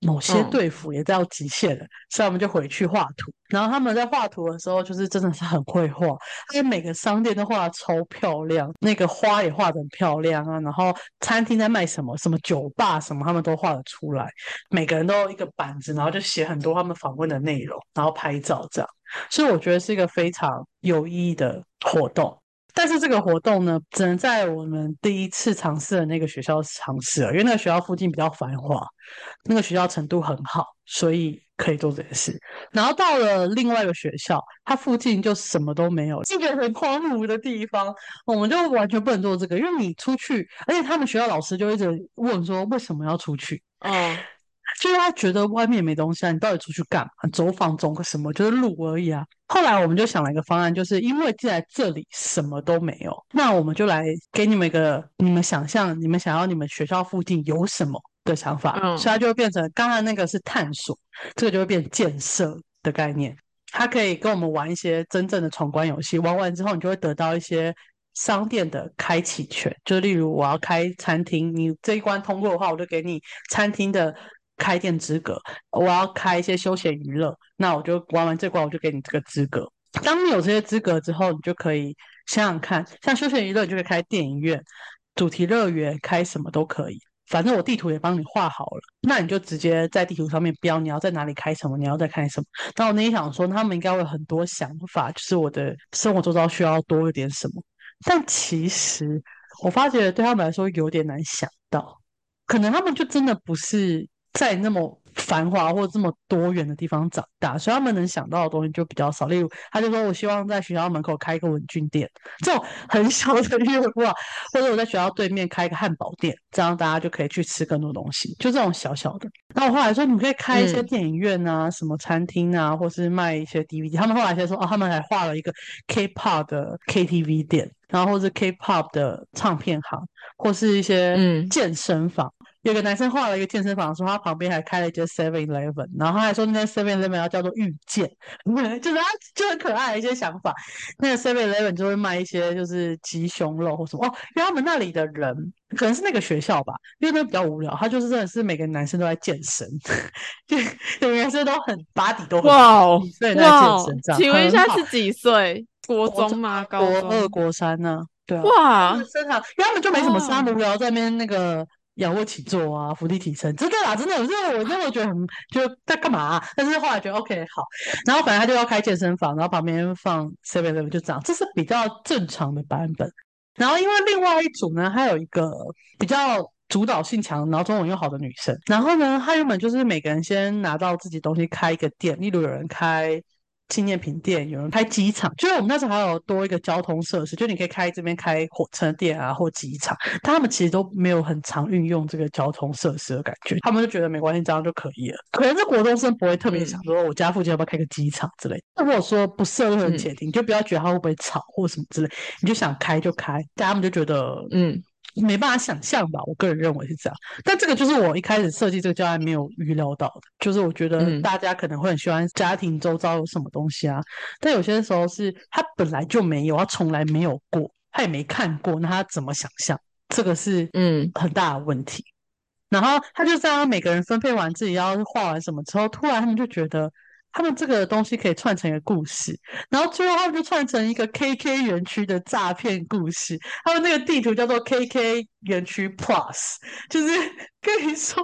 某些队服也到极限了，所以我们就回去画图。然后他们在画图的时候，就是真的是很会画，因为每个商店都画的超漂亮，那个花也画的很漂亮啊。然后餐厅在卖什么，什么酒吧什么，他们都画得出来。每个人都有一个板子，然后就写很多他们访问的内容，然后拍照这样。所以我觉得是一个非常有意义的活动。但是这个活动呢，只能在我们第一次尝试的那个学校尝试了，因为那个学校附近比较繁华，那个学校程度很好，所以可以做这件事。然后到了另外一个学校，它附近就什么都没有，一个很荒芜的地方，我们就完全不能做这个，因为你出去，而且他们学校老师就一直问说为什么要出去？嗯。就是他觉得外面没东西啊，你到底出去干嘛？走访走个什么？就是路而已啊。后来我们就想了一个方案，就是因为既然这里什么都没有，那我们就来给你们一个你们想象，你们想要你们学校附近有什么的想法。嗯，所以它就会变成刚才那个是探索，这个就会变建设的概念。它可以跟我们玩一些真正的闯关游戏，玩完之后你就会得到一些商店的开启权，就例如我要开餐厅，你这一关通过的话，我就给你餐厅的。开店资格，我要开一些休闲娱乐，那我就玩完这关，我就给你这个资格。当你有这些资格之后，你就可以想想看，像休闲娱乐，你就可以开电影院、主题乐园，开什么都可以。反正我地图也帮你画好了，那你就直接在地图上面标你要在哪里开什么，你要再开什么。那我那天想说，他们应该会有很多想法，就是我的生活周遭需要多一点什么。但其实我发觉对他们来说有点难想到。可能他们就真的不是在那么繁华或这么多元的地方长大，所以他们能想到的东西就比较少。例如，他就说我希望在学校门口开一个文具店，这种很小的愿望，或者我在学校对面开一个汉堡店，这样大家就可以去吃更多东西，就这种小小的。那我后来说，你可以开一些嗯电影院啊，什么餐厅啊，或是卖一些 DVD。他们后来才说，哦，他们还画了一个 K-pop 的 KTV 店，然后或是 K-pop 的唱片行，或是一些嗯健身房。有个男生画了一个健身房，说他旁边还开了一间 Seven Eleven，然后他还说那间 Seven Eleven 要叫做遇见，就是他就很可爱的一些想法。那个 Seven Eleven 就会卖一些就是鸡胸肉或什么哦，因为他们那里的人可能是那个学校吧，因为那比较无聊，他就是真的是每个男生都在健身，就每个男生都很把底都很哇哦几岁在健身，这样请问一下是几岁？国国中吗？高国二、中？国三呢、对啊，哇身材，因为他们就没什么事，他哦们无聊在那边那个仰卧起坐啊、伏地挺身，真的啦，真的，我真的我真的觉得很就在干嘛、但是后来觉得 OK 好，然后本来他就要开健身房，然后旁边放 Seven Eleven 就这样，这是比较正常的版本。然后因为另外一组呢，还有一个比较主导性强，然后中文又好的女生，然后呢，她原本就是每个人先拿到自己东西开一个店，例如有人开。纪念品店，有人开机场，就是我们那时候还有多一个交通设施，就你可以开这边开火车店啊，或机场，但他们其实都没有很常运用这个交通设施的感觉，他们就觉得没关系，这样就可以了。可能是国中生不会特别想说，我家附近要不要开个机场之类。那如果说不设任何嗯前提，你就不要觉得他会不会吵或什么之类，你就想开就开，但他们就觉得嗯没办法想象吧，我个人认为是这样。但这个就是我一开始设计这个教案没有预料到的，就是我觉得嗯大家可能会很喜欢家庭周遭有什么东西啊，但有些时候是他本来就没有，他从来没有过，他也没看过，那他怎么想象？这个是嗯很大的问题。然后他就这样，每个人分配完自己要画完什么之后，突然他们就觉得他们这个东西可以串成一个故事，然后最后他们就串成一个 KK 园区的诈骗故事。他们那个地图叫做 KK 园区 Plus，就是跟你说，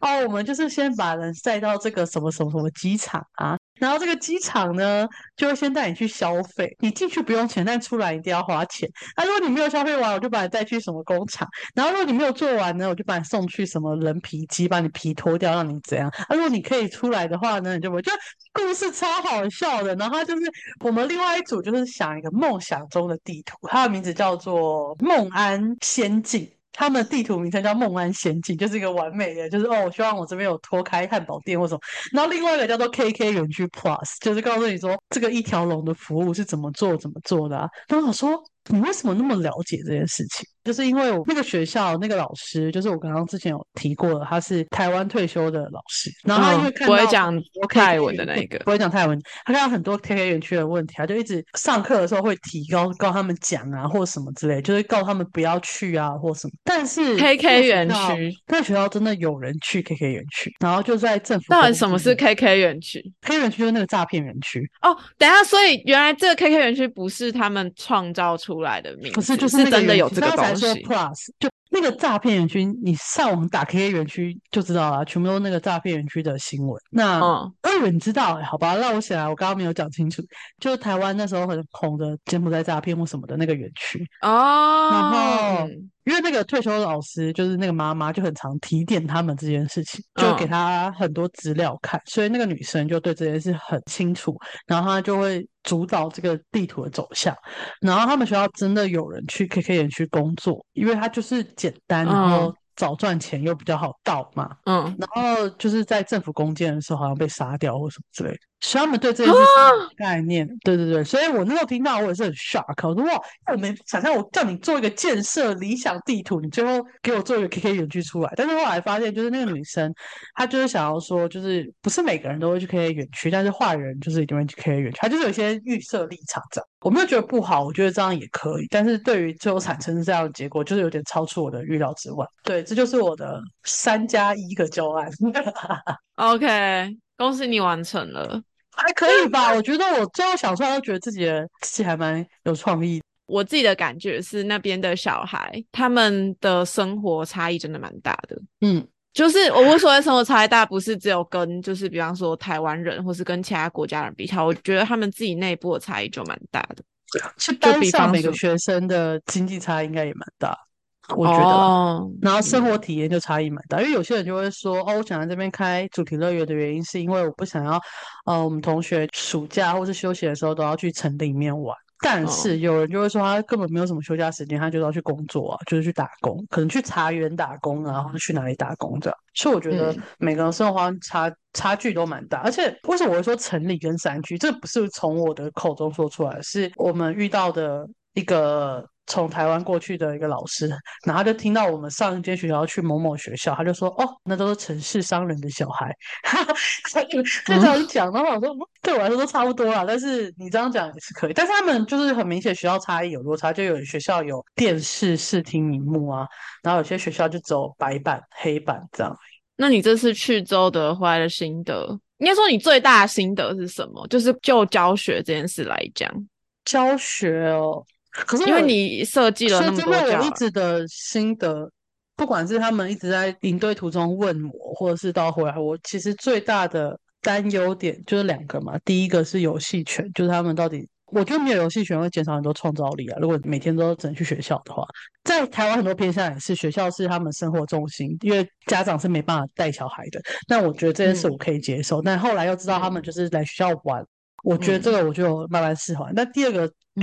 哦，我们就是先把人带到这个什么什么什么机场啊，然后这个机场呢就会先带你去消费，你进去不用钱，但出来一定要花钱。那、如果你没有消费完，我就把你带去什么工厂，然后如果你没有做完呢，我就把你送去什么人皮机，把你皮脱掉，让你怎样。啊，如果你可以出来的话呢，你就不就故事超好笑的。然后就是我们另外一组就是想一个梦想中的地图，它的名字叫做梦安仙境。他们的地图名称叫梦安仙境，就是一个完美的，就是哦，我希望我这边有脱开汉堡店或什么。然后另外一个叫做 KK 园区 Plus，就是告诉你说这个一条龙的服务是怎么做怎么做的啊。然后我说你为什么那么了解这件事情？就是因为我那个学校那个老师，就是我刚刚之前有提过的，他是台湾退休的老师。然后他因为嗯看到不会讲泰文的园那个不会讲泰文，他看到很多 KK 园区的问题，他就一直上课的时候会提高告他们讲啊，或什么之类，就是告他们不要去啊，或什么。但是 KK 园区，那个学校真的有人去 KK 园区，然后就在政府到底什么是 KK 园区？KK 园区就是那个诈骗园区，哦，等一下，所以原来这个 KK 园区不是他们创造出来的名字，不是就是真的有这个刚才说东西。Plus 就那个诈骗园区，你上网打 KK 园区就知道了，全部都那个诈骗园区的新闻。那嗯二文你知道、欸，好吧？那我写来，我刚刚没有讲清楚，就是台湾那时候很红的柬埔寨诈骗或什么的那个园区，哦，然后嗯因为那个退休的老师就是那个妈妈就很常提点他们这件事情，就给嗯他很多资料看，所以那个女生就对这件事很清楚，然后她就会主导这个地图的走向。然后他们学校真的有人去 KK 园区工作，因为他就是简单，然后嗯早赚钱又比较好到嘛。嗯，然后就是在政府攻坚的时候，好像被杀掉或什么之类的，所以他们对这件事情有概念。对对对，所以我那时候听到我也是很 shock，我说哇，我没想象我叫你做一个建设理想地图，你最后给我做一个 KK 园区出来。但是后来发现，就是那个女生，她就是想要说，就是不是每个人都会去 KK 园区，但是坏人就是一定会去 KK 园区，她就是有一些预设立场这样。我没有觉得不好，我觉得这样也可以，但是对于最后产生这样的结果，就是有点超出我的预料之外。对，这就是我的三加一个教案。OK，恭喜你完成了。还可以吧？我觉得我最后想出来都觉得自己的自己还蛮有创意。我自己的感觉是，那边的小孩他们的生活差异真的蛮大的。嗯，就是我无所谓生活差异大，不是只有跟就是比方说台湾人或是跟其他国家人比较，我觉得他们自己内部的差异就蛮大的。就班比方每个学生的经济差应该也蛮大。我觉得。哦，然后生活嗯体验就差异蛮大，因为有些人就会说，哦，我想在这边开主题乐园的原因是因为我不想要，呃，我们同学暑假或是休息的时候都要去城里面玩。但哦，是有人就会说，他根本没有什么休假时间，他就要去工作啊，就是去打工，可能去茶园打工啊，或者去哪里打工这样。所以我觉得嗯每个人生活方差差距都蛮大，而且为什么我会说城里跟山区？这不是从我的口中说出来，是我们遇到的一个从台湾过去的一个老师，然后他就听到我们上一间学校去某某学校，他就说：“哦，那都是城市商人的小孩。”他就他这嗯样讲，然后我说嗯对我来说都差不多啦，但是你这样讲也是可以。但是他们就是很明显学校差异有落差，就有学校有电视、视听、荧幕啊，然后有些学校就只有白板、黑板这样。那你这次去周德回来的心得，应该说你最大的心得是什么？就是就教学这件事来讲，教学哦，可是因为你设计了那么说真的，我一直的心得，不管是他们一直在领队途中问我，或者是到回来，我其实最大的担忧点就是两个嘛。第一个是游戏权，就是他们到底，我觉得没有游戏权会减少很多创造力啊。如果每天都只能去学校的话，在台湾很多偏向也是学校是他们生活重心，因为家长是没办法带小孩的。那我觉得这件事嗯我可以接受，但后来又知道他们嗯就是来学校玩。我觉得这嗯个我就慢慢释怀。那第二个，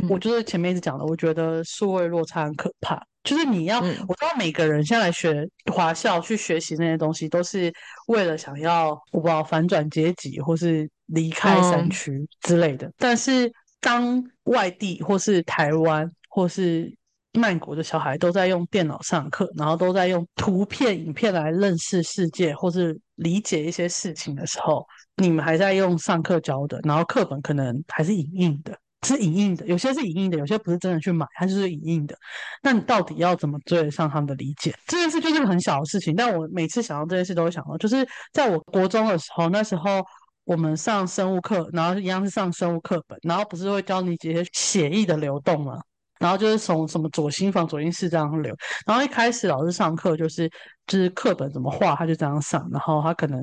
我嗯就是前面一直讲的，我觉得数位落差很可怕。就是你要，嗯我知道每个人现在来学华校去学习那些东西，都是为了想要我不知道反转阶级，或是离开山嗯区之类的。但是当外地或是台湾或是曼谷的小孩都在用电脑上课，然后都在用图片、影片来认识世界，或是理解一些事情的时候，你们还在用上课教的，然后课本可能还是影印的，是影印的，有些是影印的，有些不是真的去买，它就是影印的。那你到底要怎么追得上他们的理解？这件事就是个很小的事情，但我每次想到这件事都会想到，就是在我国中的时候，那时候我们上生物课，然后一样是上生物课本，然后不是会教你几些血液的流动吗？然后就是从什么左心房、左心室这样流。然后一开始老师上课就是就是课本怎么画，他就这样上，然后他可能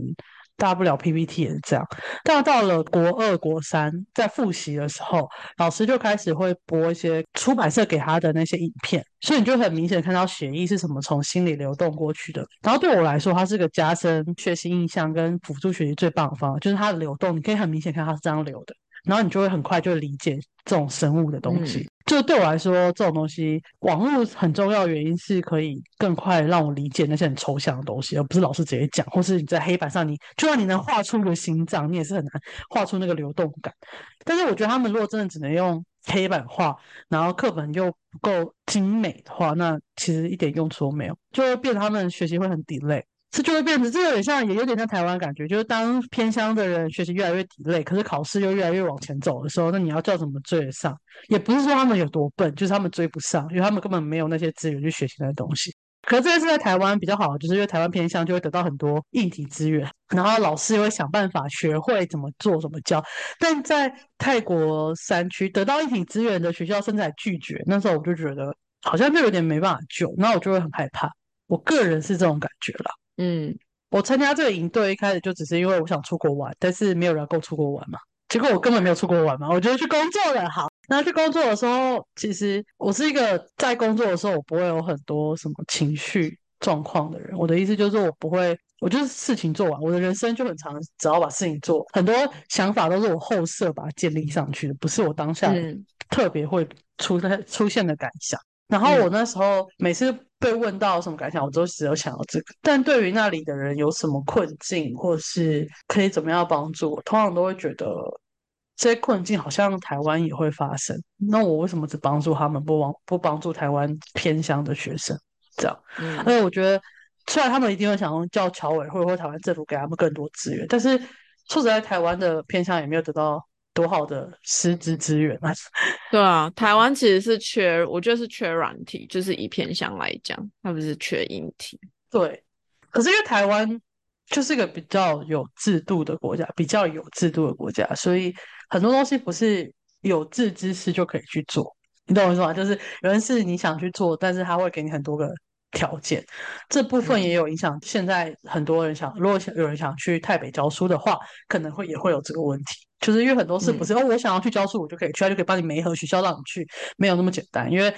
大不了 PPT 也是这样。但到了国二、国三，在复习的时候，老师就开始会播一些出版社给他的那些影片，所以你就很明显看到血液是什么从心里流动过去的。然后对我来说，它是个加深学习印象跟辅助学习最棒的方法，就是它的流动，你可以很明显看它是这样流的。然后你就会很快就理解这种生物的东西。嗯就对我来说，这种东西网络很重要的原因是可以更快让我理解那些很抽象的东西，而不是老师直接讲，或是你在黑板上你就算你能画出个心脏，你也是很难画出那个流动感。但是我觉得他们如果真的只能用黑板画，然后课本又不够精美的话，那其实一点用处都没有，就会变得他们学习会很 delay。这就会变成，这有点像，也有点像台湾感觉，就是当偏乡的人学习越来越底垒可是考试又越来越往前走的时候，那你要叫怎么追得上？也不是说他们有多笨，就是他们追不上，因为他们根本没有那些资源去学习那些东西。可是这件事在台湾比较好，就是因为台湾偏向就会得到很多硬体资源，然后老师也会想办法学会怎么做、怎么教。但在泰国山区得到硬体资源的学校，甚至还拒绝。那时候我就觉得好像就有点没办法救，那我就会很害怕。我个人是这种感觉啦。嗯我参加这个营队一开始就只是因为我想出国玩，但是没有人跟我出国玩嘛。结果我根本没有出国玩嘛，我觉得去工作了好。那去工作的时候，其实我是一个在工作的时候我不会有很多什么情绪状况的人。我的意思就是我不会，我就是事情做完，我的人生就很长，只要把事情做，很多想法都是我后设把它建立上去的，不是我当下嗯特别会出出现的感想。然后我那时候每次被问到什么感想，我都只有想到这个。但对于那里的人有什么困境，或是可以怎么样帮助我，通常都会觉得这些困境好像台湾也会发生。那我为什么只帮助他们，不帮不帮助台湾偏乡的学生？这样，嗯而且我觉得，虽然他们一定会想要叫侨委会或台湾政府给他们更多资源，但是说实在，台湾的偏乡也没有得到多好的师资资源啊。对啊，台湾其实是缺，我觉得是缺软体，就是以偏向来讲，它不是缺硬体。对，可是因为台湾就是一个比较有制度的国家，比较有制度的国家，所以很多东西不是有志之士就可以去做。你懂我意思吗？就是有人是你想去做，但是他会给你很多个条件，这部分也有影响。现在很多人想，如果想有人想去台北教书的话，可能会也会有这个问题，就是因为很多事不是、哦，我想要去教书，我就可以去，他就可以帮你媒合学校让你去，没有那么简单。因为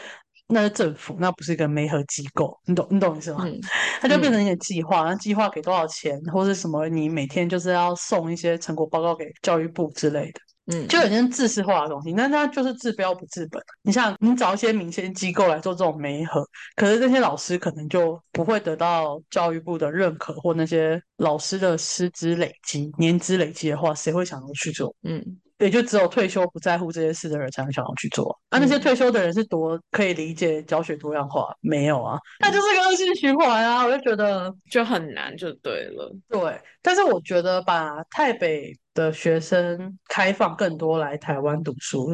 那是政府，那不是一个媒合机构，你懂你懂意思吗？嗯它就变成一个计划，那计划给多少钱，或者什么，你每天就是要送一些成果报告给教育部之类的。嗯，就有些自私化的东西，那它就是治标不治本。你像你找一些民间机构来做这种媒合，可是这些老师可能就不会得到教育部的认可，或那些老师的师资累积、年资累积的话，谁会想要去做？嗯也就只有退休不在乎这些事的人才会想要去做。啊，那些嗯退休的人是多可以理解教学多样化？没有啊，那就是个恶性循环啊！我就觉得就很难，就对了。对，但是我觉得把台北的学生开放更多来台湾读书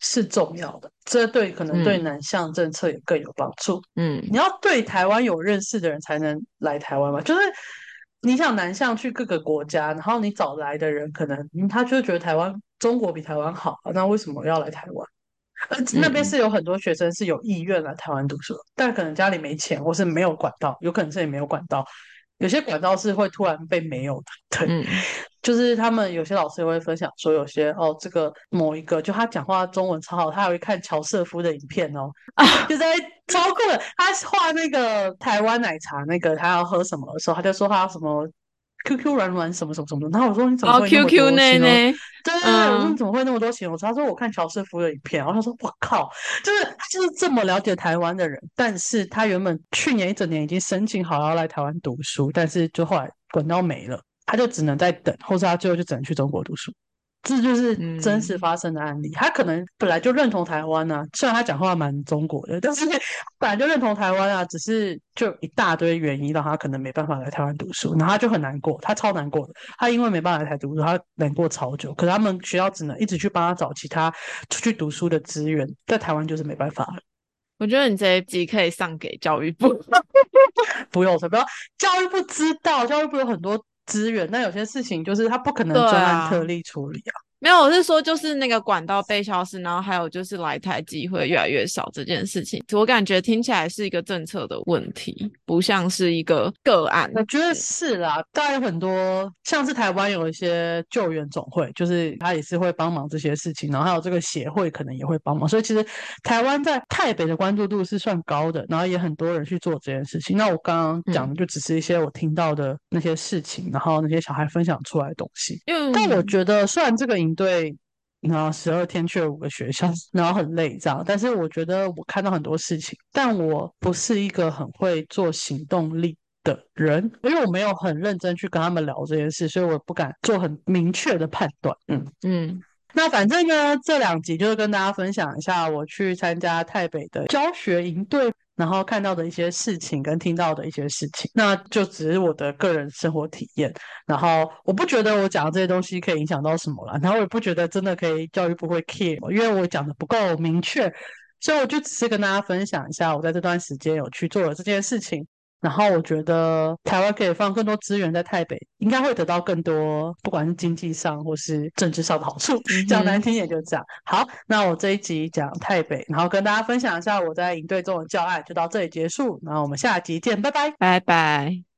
是重要的，这对可能对嗯南向政策也更有帮助。嗯你要对台湾有认识的人才能来台湾嘛，就是你想南向去各个国家，然后你找来的人可能嗯他就觉得台湾中国比台湾好啊，那为什么要来台湾？呃，那边嗯是有很多学生是有意愿来台湾读书的，但可能家里没钱，或是没有管道，有可能是也没有管道。有些管道是会突然被没有的，对，嗯 就是他们有些老师也会分享说，有些哦，这个某一个就他讲话中文超好，他还会看乔瑟夫的影片哦，啊，就在超酷的。他画那个台湾奶茶，那个他要喝什么的时候，他就说他要什么 QQ 软软什么什么什么的。然后我说你怎么哦会那么多内，对对对，我说嗯你怎么会那么多钱？我说？他说我看乔师傅的影片，然后他说我靠，就是他就是这么了解台湾的人，但是他原本去年一整年已经申请好要来台湾读书，但是就后来管到没了，他就只能在等，或者他最后就只能去中国读书。这就是真实嗯发生的案例。他可能本来就认同台湾啊，虽然他讲话蛮中国的，但是 本来就认同台湾啊，只是就一大堆原因让他可能没办法来台湾读书，然后他就很难过，他超难过的。他因为没办法来台读书，他难过超久。可是他们学校只能一直去帮他找其他出去读书的资源，在台湾就是没办法了。我觉得你这一集可以上给教育部。不用，不要教育部知道，教育部有很多资源，但有些事情就是他不可能专案啊特例处理啊。没有，我是说，就是那个管道被消失，然后还有就是来台机会越来越少这件事情，我感觉听起来是一个政策的问题，不像是一个个案。我觉得是啦，当然有很多，像是台湾有一些救援总会，就是他也是会帮忙这些事情，然后还有这个协会可能也会帮忙，所以其实台湾在台北的关注度是算高的，然后也很多人去做这件事情。那我刚刚讲的就只是一些我听到的那些事情，然后那些小孩分享出来的东西。因为但我觉得，虽然这个营队，然后十二天去了五个学校，然后很累这样，但是我觉得我看到很多事情，但我不是一个很会做行动力的人，因为我没有很认真去跟他们聊这件事，所以我不敢做很明确的判断。嗯。嗯那反正呢，这两集就是跟大家分享一下我去参加台北的教学营队，然后看到的一些事情跟听到的一些事情，那就只是我的个人生活体验。然后我不觉得我讲的这些东西可以影响到什么了，然后我也不觉得真的可以教育部会 care，因为我讲的不够明确，所以我就只是跟大家分享一下我在这段时间有去做了这件事情。然后我觉得台湾可以放更多资源在台北，应该会得到更多，不管是经济上或是政治上的好处。讲难听点就这样。好，那我这一集讲台北，然后跟大家分享一下我在营队中的教案，就到这里结束。然后我们下集见，拜拜。拜拜。